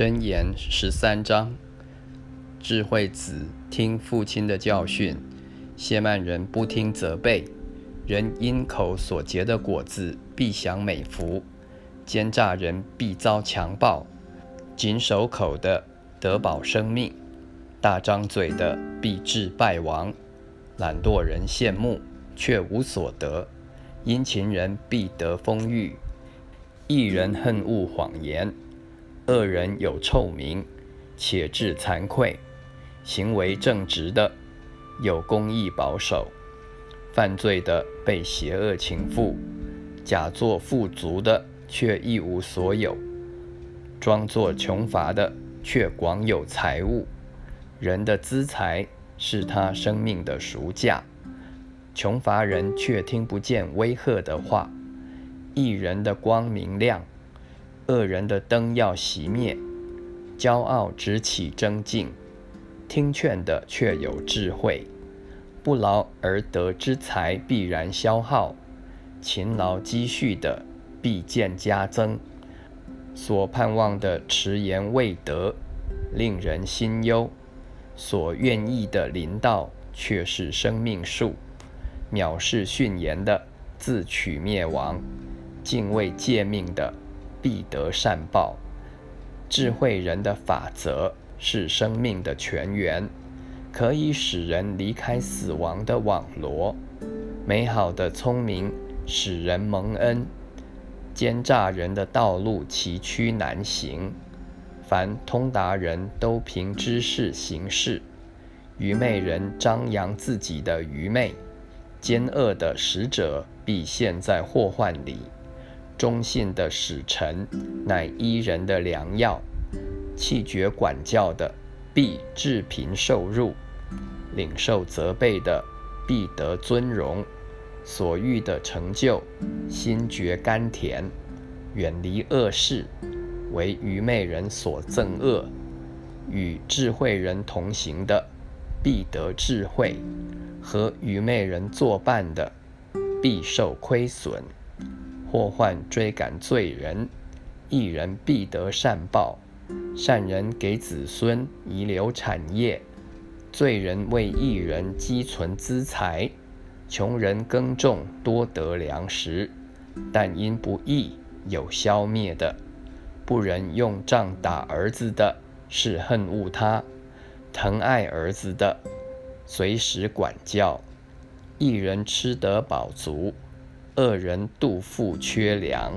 箴言十三章：智慧子听父亲的教训，谢曼人不听责备。人因口所结的果子必享美福，奸诈人必遭强暴。谨守口的得保生命，大张嘴的必致败亡。懒惰人羡慕，却无所得；殷勤人必得丰裕。一人恨恶谎言。恶人有臭名，且致惭愧；行为正直的有公义保守，犯罪的被邪恶情妇，假作富足的却一无所有，装作穷乏的却广有财物。人的资财是他生命的赎价，穷乏人却听不见威吓的话。一人的光明亮。恶人的灯要熄灭，骄傲只起争竞，听劝的却有智慧，不劳而得之财必然消耗，勤劳积蓄的必见加增，所盼望的迟延未得，令人心忧；所愿意的临到却是生命树，藐视训言的自取灭亡，敬畏诫命的。必得善报。智慧人的法则是生命的泉源，可以使人离开死亡的网罗。美好的聪明使人蒙恩。奸诈人的道路崎岖难行，凡通达人都凭知识行事。愚昧人张扬自己的愚昧，奸恶的使者必陷在祸患里。忠信的使臣乃医人的良药，气绝管教的必致贫受辱，领受责备的必得尊荣，所欲的成就心觉甘甜，远离恶事，为愚昧人所憎恶，与智慧人同行的必得智慧，和愚昧人作伴的必受亏损。祸患追赶罪人，一人必得善报；善人给子孙遗留产业，罪人为一人积存资财。穷人耕种多得粮食，但因不义有消灭的。不忍用杖打儿子的，是恨恶他；疼爱儿子的，随时管教。一人吃得饱足。恶人肚腹缺粮。